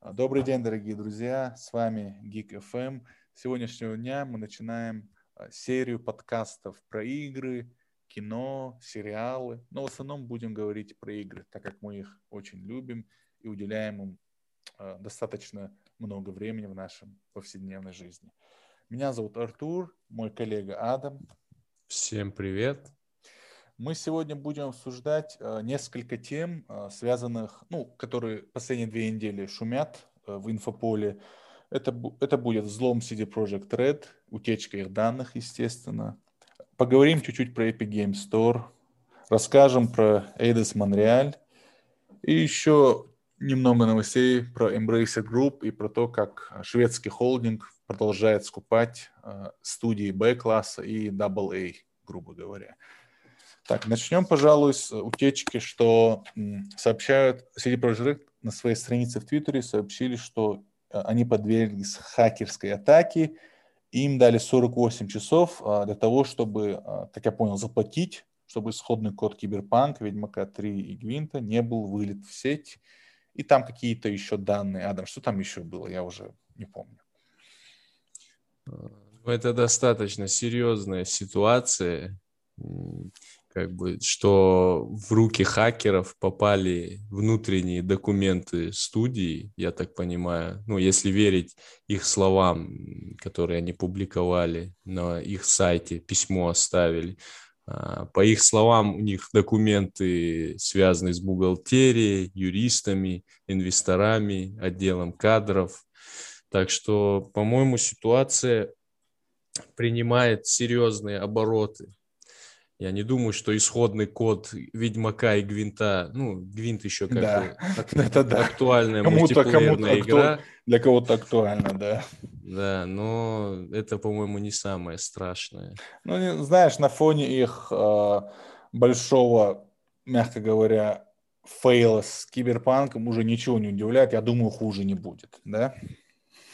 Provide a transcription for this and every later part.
Добрый день, дорогие друзья, с вами Geek FM. С сегодняшнего дня мы начинаем а, серию подкастов про игры, кино, сериалы, но в основном будем говорить про игры, так как мы их очень любим и уделяем им а, достаточно много времени в нашем повседневной жизни. Меня зовут Артур, мой коллега Адам. Всем привет. Мы сегодня будем обсуждать э, несколько тем, э, связанных, ну, которые последние две недели шумят э, в инфополе. Это, это будет взлом CD Project Red, утечка их данных, естественно. Поговорим чуть-чуть про Epic Game Store, расскажем про Eidos Montreal и еще немного новостей про Embracer Group и про то, как шведский холдинг продолжает скупать студии B-класса и AA, грубо говоря. Так, начнем, пожалуй, с утечки, что сообщают, CD Projekt на своей странице в Твиттере сообщили, что э, они подверглись хакерской атаке, им дали 48 часов а, для того, чтобы, а, как я понял, заплатить, чтобы исходный код Киберпанк, Ведьмака 3 и Гвинта не был вылет в сеть. И там какие-то еще данные. Адам, что там еще было? Я уже не помню. Это достаточно серьезная ситуация как бы, что в руки хакеров попали внутренние документы студии, я так понимаю, ну, если верить их словам, которые они публиковали на их сайте, письмо оставили. А, по их словам, у них документы связаны с бухгалтерией, юристами, инвесторами, отделом кадров. Так что, по-моему, ситуация принимает серьезные обороты. Я не думаю, что исходный код Ведьмака и Гвинта, ну, Гвинт еще как да. это да. актуальная кому-то, мультиплеерная кому игра. Акту... Для кого-то актуально, да. Да, но это, по-моему, не самое страшное. Ну, знаешь, на фоне их э, большого, мягко говоря, фейла с киберпанком уже ничего не удивляет. Я думаю, хуже не будет, да?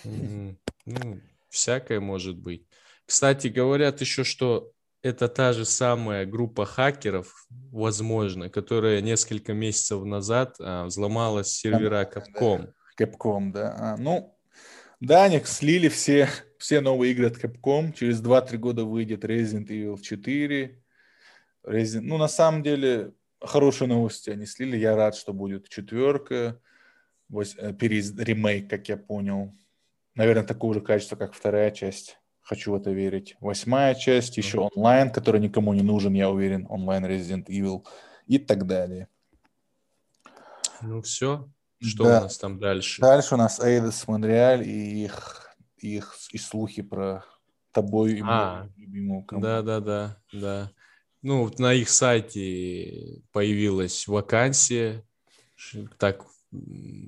Mm-hmm. Ну, всякое может быть. Кстати, говорят еще, что это та же самая группа хакеров, возможно, которая несколько месяцев назад а, взломала сервера Capcom. Capcom, да. А, ну, да, они слили все, все новые игры от Capcom. Через 2-3 года выйдет Resident Evil 4. Resident... Ну, на самом деле, хорошие новости они слили. Я рад, что будет четверка. Э, Перез... Ремейк, как я понял. Наверное, такого же качества, как вторая часть. Хочу в это верить. Восьмая часть, еще онлайн, который никому не нужен, я уверен. Онлайн Resident Evil и так далее. Ну все. Что да. у нас там дальше? Дальше у нас Эйдес Монреаль и их, их и слухи про тобой и а, любимую. Да, да, да, да. Ну, на их сайте появилась вакансия, так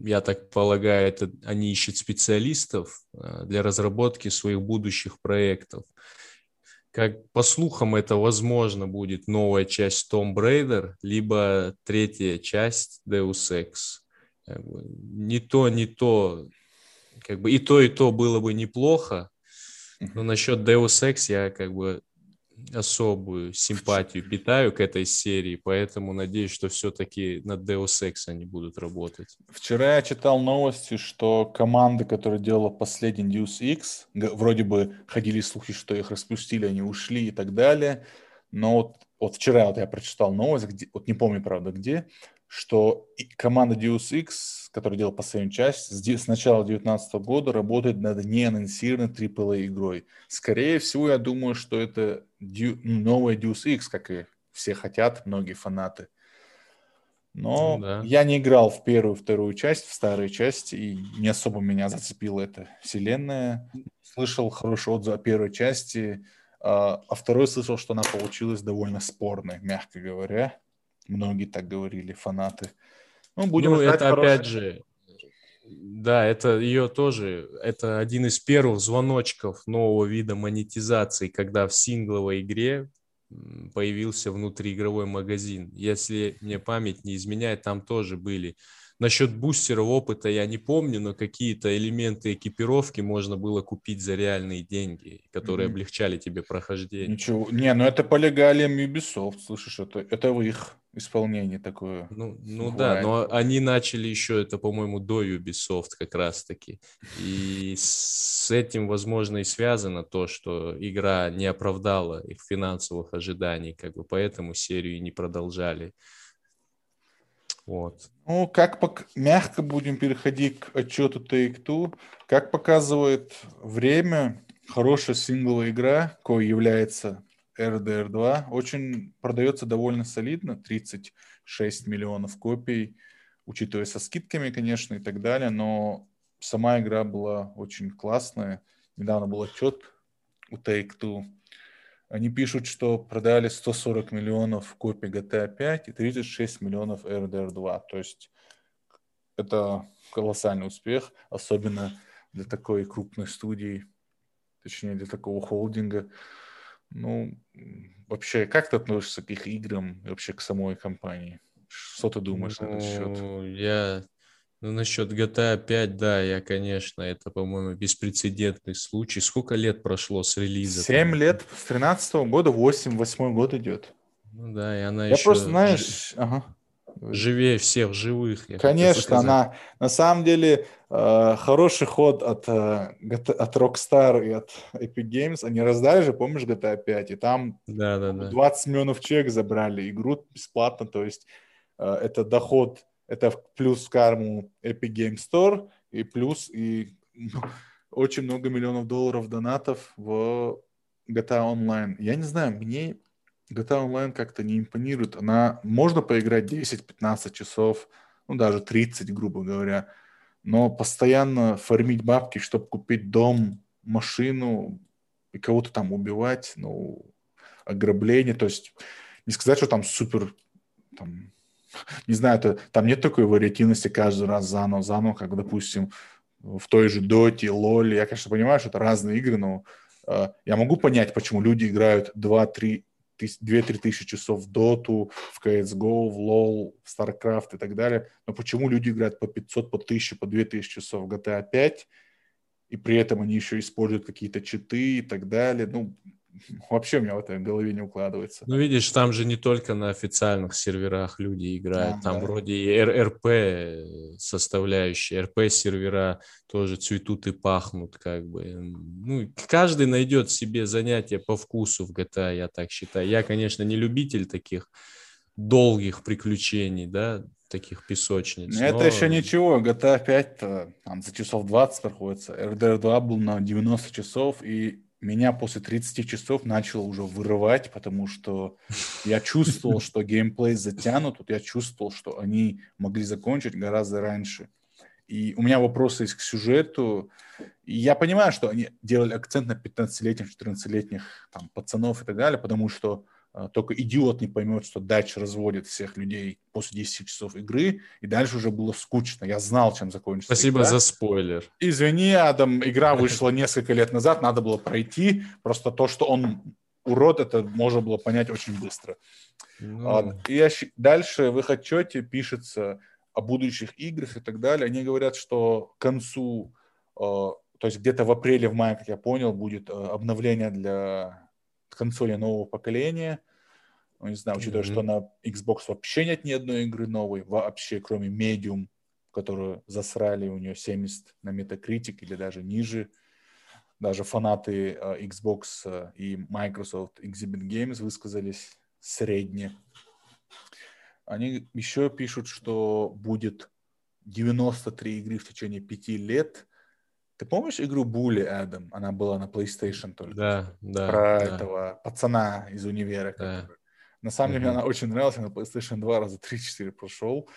я так полагаю, это они ищут специалистов э, для разработки своих будущих проектов. Как по слухам, это возможно будет новая часть Tomb Raider, либо третья часть Deus Ex. Не то, не то, как бы и то, и то было бы неплохо, но насчет Deus Ex я как бы особую симпатию питаю к этой серии, поэтому надеюсь, что все-таки над Deus Ex они будут работать. Вчера я читал новости, что команда, которая делала последний Deus Ex, вроде бы ходили слухи, что их распустили, они ушли и так далее, но вот, вот вчера вот я прочитал новость, где, вот не помню, правда, где, что команда Deus Ex, которая делала последнюю часть, с начала 2019 года работает над неанонсированной AAA игрой. Скорее всего, я думаю, что это ну, новая Deus Ex, как и все хотят, многие фанаты. Но ну, да. я не играл в первую, вторую часть, в старые части, и не особо меня зацепила эта вселенная. Слышал хороший отзыв о первой части, а, а второй слышал, что она получилась довольно спорной, мягко говоря. Многие так говорили, фанаты. Ну, будем ну, это хороший... опять же, да, это ее тоже, это один из первых звоночков нового вида монетизации, когда в сингловой игре появился внутриигровой магазин. Если мне память не изменяет, там тоже были. Насчет бустеров опыта я не помню, но какие-то элементы экипировки можно было купить за реальные деньги, которые mm-hmm. облегчали тебе прохождение. Ничего, не, ну это по легалиям Ubisoft, слышишь, это, это в их исполнение такое. Ну, ну да, но они начали еще это, по-моему, до Ubisoft как раз-таки. И с этим, возможно, и связано то, что игра не оправдала их финансовых ожиданий, как бы поэтому серию не продолжали. Вот. Ну, как пок... мягко будем переходить к отчету Take-Two. Как показывает время, хорошая сингловая игра, кое является RDR 2, очень продается довольно солидно, 36 миллионов копий, учитывая со скидками, конечно, и так далее, но сама игра была очень классная. Недавно был отчет у Take-Two. Они пишут, что продали 140 миллионов копий GTA 5 и 36 миллионов RDR 2. То есть это колоссальный успех, особенно для такой крупной студии, точнее для такого холдинга. Ну, вообще, как ты относишься к их играм и вообще к самой компании? Что ты думаешь ну, на этот счет? Ну, я... Ну, насчет GTA 5, да, я, конечно, это, по-моему, беспрецедентный случай. Сколько лет прошло с релиза? Семь лет, с 13 -го года, восемь, восьмой год идет. Ну да, и она я еще... Я просто, знаешь... Ага живее всех живых. Конечно, она на самом деле э, хороший ход от, э, от Rockstar и от Epic Games. Они раздали же, помнишь, GTA 5, и там да, да, да. 20 миллионов человек забрали игру бесплатно, то есть э, это доход, это плюс в карму Epic Games Store, и плюс и ну, очень много миллионов долларов донатов в GTA Online. Я не знаю, мне GTA Online как-то не импонирует. Она можно поиграть 10-15 часов, ну даже 30, грубо говоря, но постоянно фармить бабки, чтобы купить дом, машину и кого-то там убивать, ну, ограбление, то есть не сказать, что там супер, там, не знаю, это, там нет такой вариативности каждый раз заново, заново, как, допустим, в той же Доте, Лоле. Я, конечно, понимаю, что это разные игры, но э, я могу понять, почему люди играют 2-3 2-3 тысячи часов в Доту, в CSGO, в LoL, в StarCraft и так далее. Но почему люди играют по 500, по 1000, по 2000 часов в GTA 5, и при этом они еще используют какие-то читы и так далее? Ну, вообще у меня в этой голове не укладывается. Ну, видишь, там же не только на официальных серверах люди играют, а, там да. вроде и РП составляющие, РП-сервера тоже цветут и пахнут, как бы. Ну, каждый найдет себе занятие по вкусу в GTA, я так считаю. Я, конечно, не любитель таких долгих приключений, да, таких песочниц. Но... Это еще ничего, GTA 5 там за часов 20 проходится, RDR 2 был на 90 часов, и меня после 30 часов начало уже вырывать, потому что я чувствовал, что геймплей затянут, вот я чувствовал, что они могли закончить гораздо раньше. И у меня вопросы есть к сюжету. И я понимаю, что они делали акцент на 15-летних, 14-летних там, пацанов и так далее, потому что только идиот не поймет, что дальше разводит всех людей после 10 часов игры, и дальше уже было скучно. Я знал, чем закончится Спасибо игра. за спойлер. Извини, Адам, игра вышла несколько лет назад, надо было пройти. Просто то, что он урод, это можно было понять очень быстро. Ну... И дальше в их отчете пишется о будущих играх и так далее. Они говорят, что к концу, а, то есть где-то в апреле, в мае, как я понял, будет а, обновление для консоли нового поколения. Ну, не знаю, учитывая, mm-hmm. что на Xbox вообще нет ни одной игры новой, вообще, кроме Medium, которую засрали, у нее 70 на Metacritic или даже ниже. Даже фанаты uh, Xbox uh, и Microsoft Exhibit Games высказались средне. Они еще пишут, что будет 93 игры в течение пяти лет – ты помнишь игру Були, Адам? Она была на PlayStation только. Да, да. Про да. этого пацана из универа. Да. Который... На самом деле, она очень нравилась. на PlayStation 2 раза 3-4 прошел.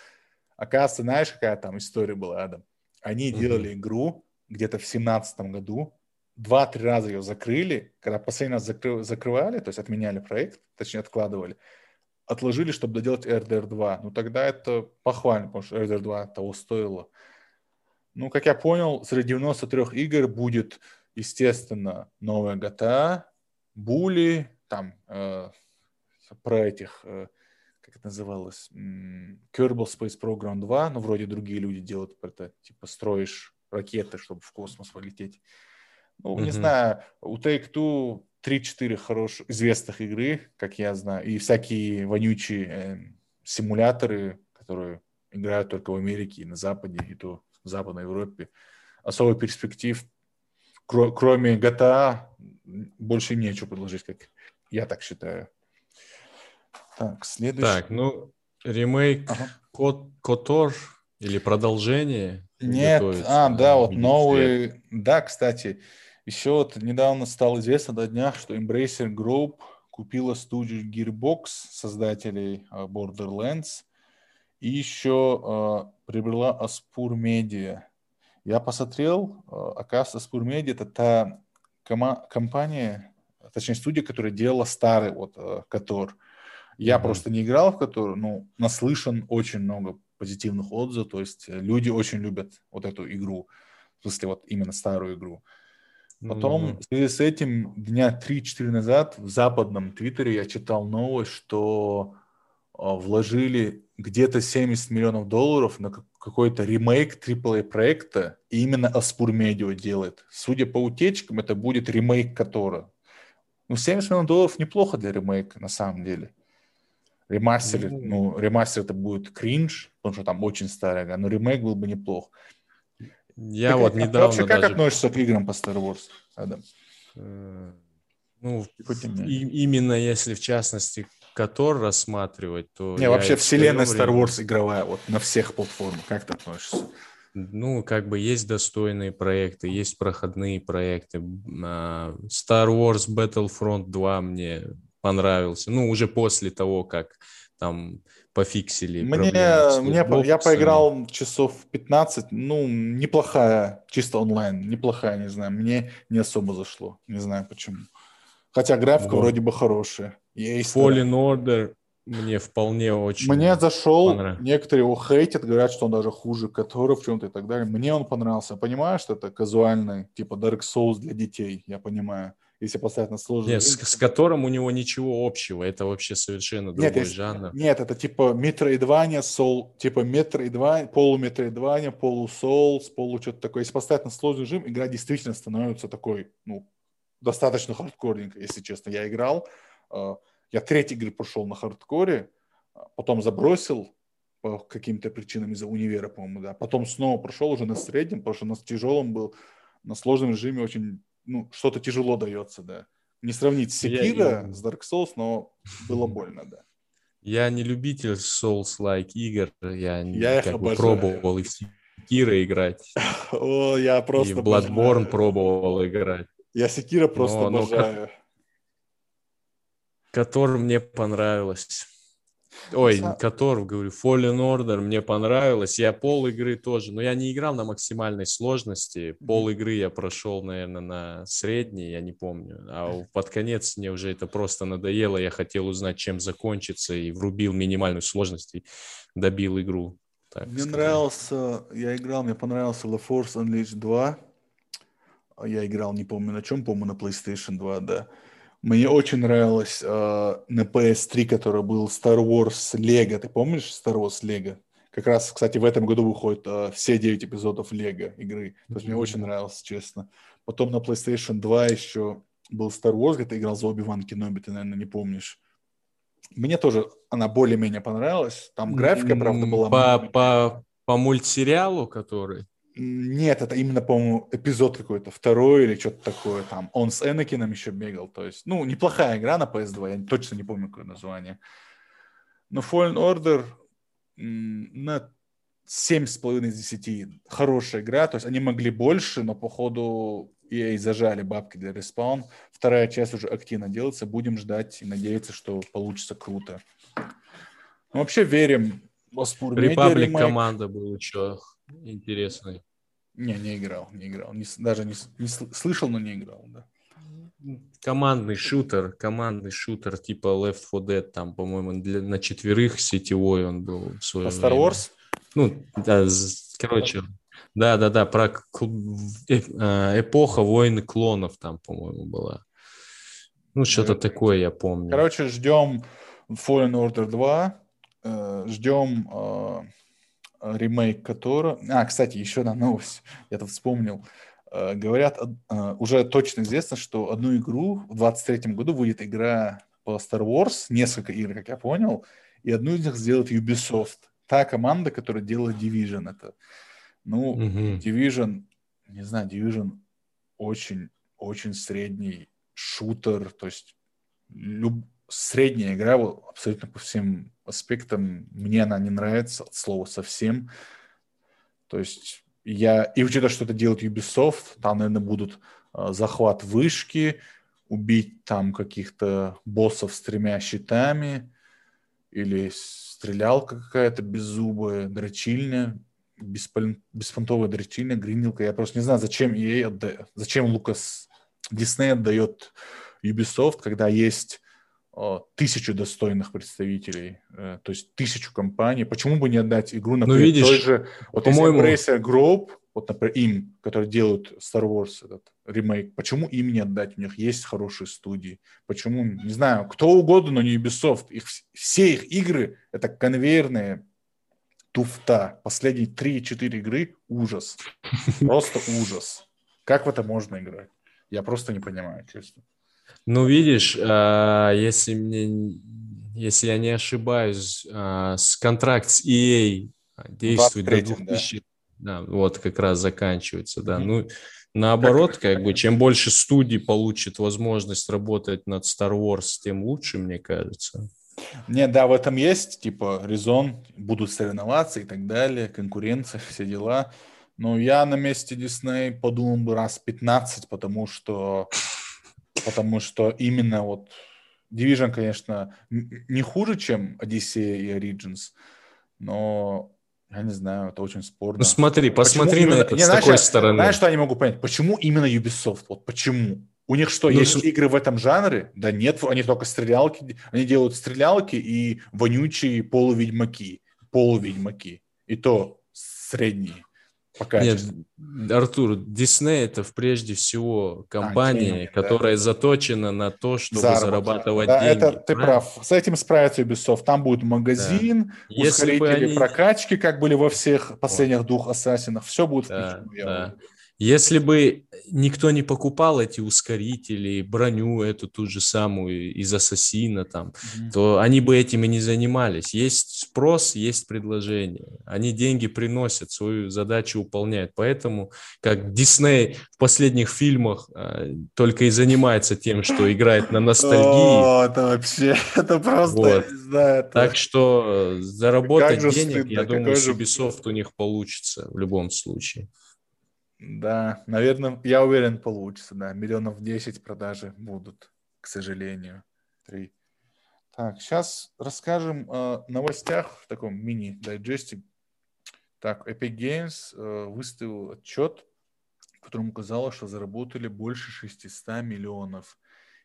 Оказывается, знаешь, какая там история была, Адам? Они делали игру где-то в семнадцатом году. Два-три раза ее закрыли. Когда последний раз закры... закрывали, то есть отменяли проект, точнее, откладывали, отложили, чтобы доделать RDR 2. Ну, тогда это похвально, потому что RDR 2 того стоило. Ну, как я понял, среди 93 игр будет, естественно, новая GTA, Були, там э, про этих, э, как это называлось, Kerbal Space Program 2, ну, вроде другие люди делают это, типа строишь ракеты, чтобы в космос полететь. Ну, mm-hmm. не знаю, у Take-Two 3-4 хороших, известных игры, как я знаю, и всякие вонючие э, симуляторы, которые играют только в Америке и на Западе, и то в Западной Европе. Особо перспектив, кроме GTA, больше нечего предложить, как я так считаю. Так, следующий. Так, ну, ремейк ага. Кот, Котор или продолжение? Нет, а, да, вот новый, свет. да, кстати, еще вот недавно стало известно до дня, что Embracer Group купила студию Gearbox, создателей uh, Borderlands, и еще uh, приобрела Aspur Media. Я посмотрел, uh, оказывается, Aspur Media это та компания, точнее студия, которая делала старый вот uh, Котор. Я mm-hmm. просто не играл в который, ну, наслышан очень много позитивных отзывов, то есть э, люди очень любят вот эту игру, в смысле вот именно старую игру. Потом mm-hmm. в связи с этим дня 3-4 назад в западном твиттере я читал новость, что вложили где-то 70 миллионов долларов на какой-то ремейк AAA проекта, и именно Аспур Медиа делает. Судя по утечкам, это будет ремейк которого. Ну, 70 миллионов долларов неплохо для ремейка, на самом деле. Ремастер, mm-hmm. ну, ремастер это будет кринж, потому что там очень старая игра, но ремейк был бы неплох. Я так, вот недавно вообще как относишься к играм по Star Wars, Адам? Э, ну, и, именно если в частности Котор рассматривать, то... Не, вообще вселенная Star Wars игровая, вот на всех платформах, как ты относишься? Ну, как бы есть достойные проекты, есть проходные проекты. А, Star Wars Battlefront 2 мне понравился. Ну, уже после того, как там пофиксили. Мне, мне я поиграл часов 15, ну, неплохая, чисто онлайн, неплохая, не знаю, мне не особо зашло, не знаю почему. Хотя графика вот. вроде бы хорошая. Есть Fallen Order мне вполне очень Мне зашел, некоторые его хейтят, говорят, что он даже хуже которого в чем-то и так далее. Мне он понравился. Понимаешь, что это казуальный, типа Dark Souls для детей, я понимаю если поставить на сложный Нет, с, с которым у него ничего общего. Это вообще совершенно другой нет, жанр. Нет, это типа метроидвания, сол, типа метроидвания, полуметроидвания, полусол, полу что-то такое. Если поставить на сложный режим, игра действительно становится такой, ну, достаточно хардкорненько, если честно. Я играл, я третий игры прошел на хардкоре, а потом забросил по каким-то причинам из-за универа, по-моему, да. Потом снова прошел уже на среднем, потому что на тяжелом был, на сложном режиме очень ну, что-то тяжело дается, да. Не сравнить Секира я... с Dark Souls, но было больно, да. Я не любитель Souls-like игр, я, я как бы пробовал и в Секира играть. О, я просто И в Bloodborne обожаю. пробовал играть. Я Секира просто но, обожаю. Который мне понравилось. Ой, Котор, говорю, Fallen Order мне понравилось. Я пол игры тоже, но я не играл на максимальной сложности. Пол игры я прошел, наверное, на средней, я не помню. А под конец мне уже это просто надоело. Я хотел узнать, чем закончится, и врубил минимальную сложность и добил игру. мне сказать. нравился, я играл, мне понравился The Force Unleashed 2. Я играл, не помню на чем, по-моему, на PlayStation 2, да. Мне очень нравилось э, на PS3, который был Star Wars Lego. Ты помнишь Star Wars Lego? Как раз, кстати, в этом году выходят э, все 9 эпизодов Лего игры. То есть mm-hmm. мне очень нравилось, честно. Потом на PlayStation 2 еще был Star Wars, где ты играл за Оби-Ван Кеноби, ты, наверное, не помнишь. Мне тоже она более-менее понравилась. Там графика, правда, была... По, по, по мультсериалу, который? Нет, это именно, по-моему, эпизод какой-то, второй или что-то такое там. Он с Энакином еще бегал, то есть, ну, неплохая игра на PS2, я точно не помню, какое название. Но Fallen Order на 7,5 из 10 хорошая игра, то есть они могли больше, но походу EA зажали бабки для респаун. Вторая часть уже активно делается, будем ждать и надеяться, что получится круто. Ну, вообще верим в Аспур Репаблик команда был еще интересный. Не, не играл, не играл. Не, даже не, не слышал, но не играл, да. Командный шутер, командный шутер типа Left 4 Dead, там, по-моему, для, на четверых сетевой он был в свое Star время. Wars? Ну, да, короче, да, да, да, про э, а, эпоха войны клонов там, по-моему, была. Ну, что-то да, такое я помню. Короче, ждем Fallen Order 2, э, ждем э, ремейк которого... А, кстати, еще одна новость, я тут вспомнил. Э, говорят, э, уже точно известно, что одну игру в 23 году будет игра по Star Wars, несколько игр, как я понял, и одну из них сделает Ubisoft. Та команда, которая делала Division. Это, ну, Мгм. Division, не знаю, Division очень, очень средний шутер, то есть люб- средняя игра вот, абсолютно по всем аспектам. Мне она не нравится от слова совсем. То есть я, и учитывая, что это делает Ubisoft, там, наверное, будут э, захват вышки, убить там каких-то боссов с тремя щитами, или стрелялка какая-то беззубая, дрочильня, беспон- беспонтовая дрочильня, гринилка. Я просто не знаю, зачем ей отда- зачем Лукас Дисней отдает Ubisoft, когда есть тысячу достойных представителей, э, то есть тысячу компаний. Почему бы не отдать игру, например, видишь, той же, вот по-моему- если Embracer Group, вот, например, им, которые делают Star Wars этот ремейк, почему им не отдать? У них есть хорошие студии. Почему, не знаю, кто угодно, но не Ubisoft. Их, вс- все их игры — это конвейерные туфта. Последние 3-4 игры — ужас. Просто ужас. Как в это можно играть? Я просто не понимаю, честно. Ну, видишь, а, если мне, если я не ошибаюсь, а, с контракт с EA действует до 23-м, да. 2000, да, вот как раз заканчивается, да. Мгм. Ну, наоборот, как бы, чем больше студий получит возможность работать над Star Wars, тем лучше, мне кажется. Не, да, в этом есть, типа, резон, будут соревноваться и так далее, конкуренция, все дела. Но я на месте Дисней подумал бы раз 15, потому что, потому что именно вот Division, конечно, не хуже, чем Odyssey и Origins, но я не знаю, это очень спорно. Ну, смотри, Почему посмотри на именно- это с знаешь, такой я- стороны. Знаешь, что я не могу понять? Почему именно Ubisoft? Вот почему? У них что, Ну, есть с- игры в этом жанре? Да нет, они только стрелялки. Они делают стрелялки и вонючие полуведьмаки. Полуведьмаки. И то средние по Нет. Артур, Дисней это прежде всего компания, деньги, да. которая заточена на то, чтобы Заработок. зарабатывать Да, деньги. это ты правильно? прав. С этим справится Ubisoft. Там будет магазин, бы ускорители они- прокачки, как были во всех последних двух ассасинах. Все будет Да, включено. да. Если бы никто не покупал эти ускорители, броню эту ту же самую из Ассасина там, Мгм. то они бы этим и не занимались. Есть спрос, есть предложение. Они деньги приносят, свою задачу выполняют. Поэтому, как Дисней в последних фильмах э, только и занимается тем, что играет на ностальгии. О, это вообще, это просто, Вот. я не знаю, это- Так что э, заработать денег, стыдно, я думаю, же- Ubisoft у них получится в любом случае. Да, наверное, я уверен, получится, да. Миллионов 10 продажи будут, к сожалению. Три. Так, сейчас расскажем о новостях в таком мини-дайджесте. Так, Epic Games э, выставил отчет, в котором указало, что заработали больше 600 миллионов.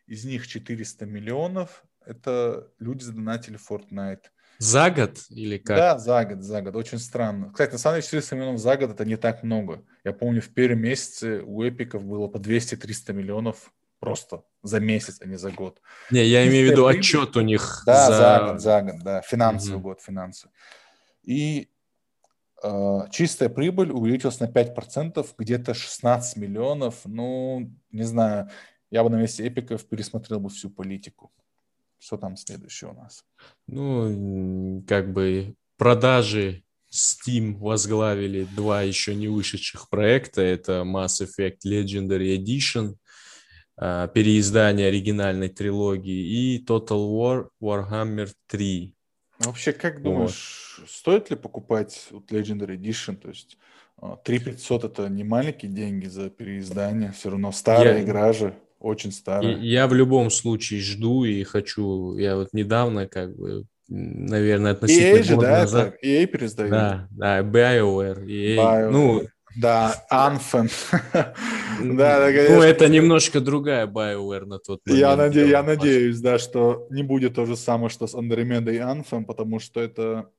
Из них 400 миллионов – это люди задонатили Fortnite. За год или как? Да, за год, за год. Очень странно. Кстати, на самом деле 400 миллионов за год это не так много. Я помню, в первом месяце у эпиков было по 200-300 миллионов просто за месяц, а не за год. Не, я имею в виду прибыль. отчет у них Да, за... за, год, за год, да. Финансовый Мгм. год, финансовый. И э, чистая прибыль увеличилась на 5%, где-то 16 миллионов. Ну, не знаю, я бы на месте эпиков пересмотрел бы всю политику. Что там следующее у нас? Ну, как бы продажи Steam возглавили два еще не вышедших проекта. Это Mass Effect Legendary Edition, а, переиздание оригинальной трилогии, и Total War Warhammer 3. Вообще, как Вот. думаешь, стоит ли покупать вот Legendary Edition? То есть а, 3500 это не маленькие деньги за переиздание, все равно старая Я- игра же, очень старая. И я в любом случае жду и хочу. Я вот недавно, как бы, наверное, относительно EA же, да, назад. это EA переиздает? Да, да, BioWare, EA. BioWare. Ну, Да, Anthem. Да, да, ну, это немножко другая BioWare на тот момент. Я, наде- я надеюсь, да, что не будет то же самое, что с Andromeda и Anthem, потому что это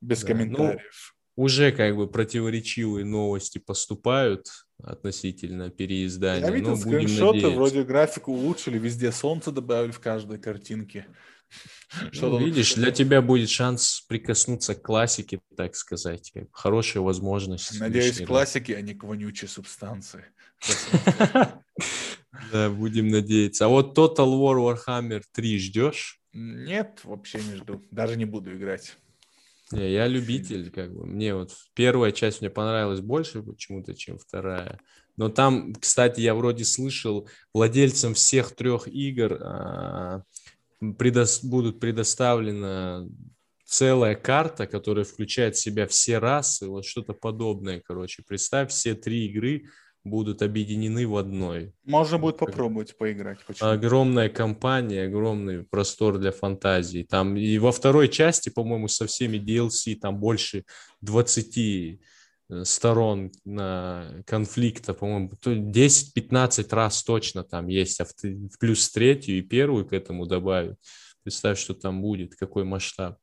без Да, ну, комментариев. Уже как бы противоречивые новости поступают относительно переиздания. Я видел но скриншоты, надеяться. вроде графику улучшили, везде солнце добавили в каждой картинке. Ну, Что-то- видишь, для тебя будет шанс прикоснуться к классике, так сказать. Хорошая возможность. Надеюсь, раз. классики, а не к вонючей субстанции. Да, будем надеяться. А вот Total War Warhammer 3 ждешь? Нет, вообще не жду. Даже не буду играть. Не, я любитель, как бы. Мне вот первая часть мне понравилась больше почему-то, чем вторая. Но там, кстати, я вроде слышал, владельцам всех трех игр а, предо... будут предоставлена целая карта, которая включает в себя все расы, вот что-то подобное, короче. Представь, все три игры будут объединены в одной. Можно будет попробовать поиграть. Почему? Огромная компания, огромный простор для фантазии. Там и во второй части, по-моему, со всеми DLC там больше 20 э, сторон на конфликта, по-моему, 10-15 раз точно там есть, а в плюс третью и первую к этому добавить. Представь, что там будет, какой масштаб.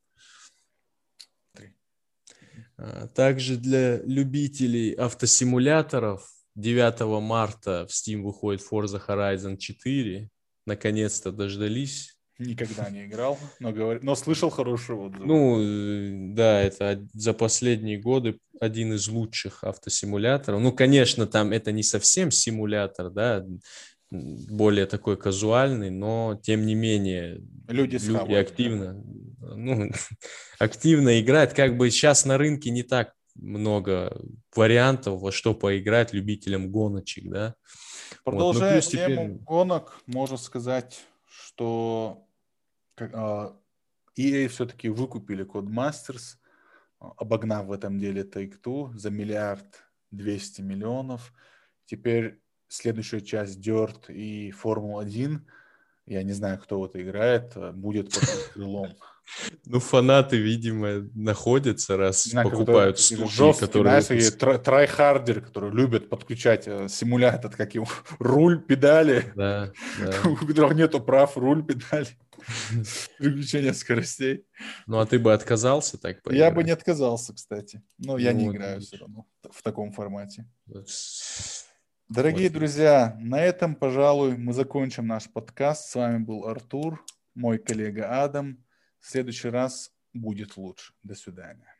А, также для любителей автосимуляторов 9 марта в Steam выходит Forza Horizon 4. Наконец-то дождались. Никогда не играл, но, говор... но слышал хорошие отзывы. Ну, э, да, это за последние годы один из лучших автосимуляторов. Ну, конечно, там это не совсем симулятор, да, более такой казуальный, но тем не менее люди, люди активно, ну, активно играют. Как бы сейчас на рынке не так много вариантов, во что поиграть любителям гоночек, да. Продолжая вот. ну, тему теперь... гонок, можно сказать, что EA все-таки выкупили Codemasters, обогнав в этом деле Take-Two за миллиард двести миллионов. Теперь следующая часть Dirt и Формула-1, я не знаю, кто в это играет, будет под крылом. Ну, фанаты, видимо, находятся, раз знаю, покупают студии, жесткие, которые... Знаешь, выпуск... tryharder, которые любят подключать э, симулятор, как его, руль, педали, да, да. у которых нету прав, руль, педали, переключение скоростей. Ну, а ты бы отказался так поиграть? Я бы не отказался, кстати. Но ну, я не играю все равно в таком формате. Дорогие вот. друзья, на этом, пожалуй, мы закончим наш подкаст. С вами был Артур, мой коллега Адам. Следующий раз будет лучше. До свидания.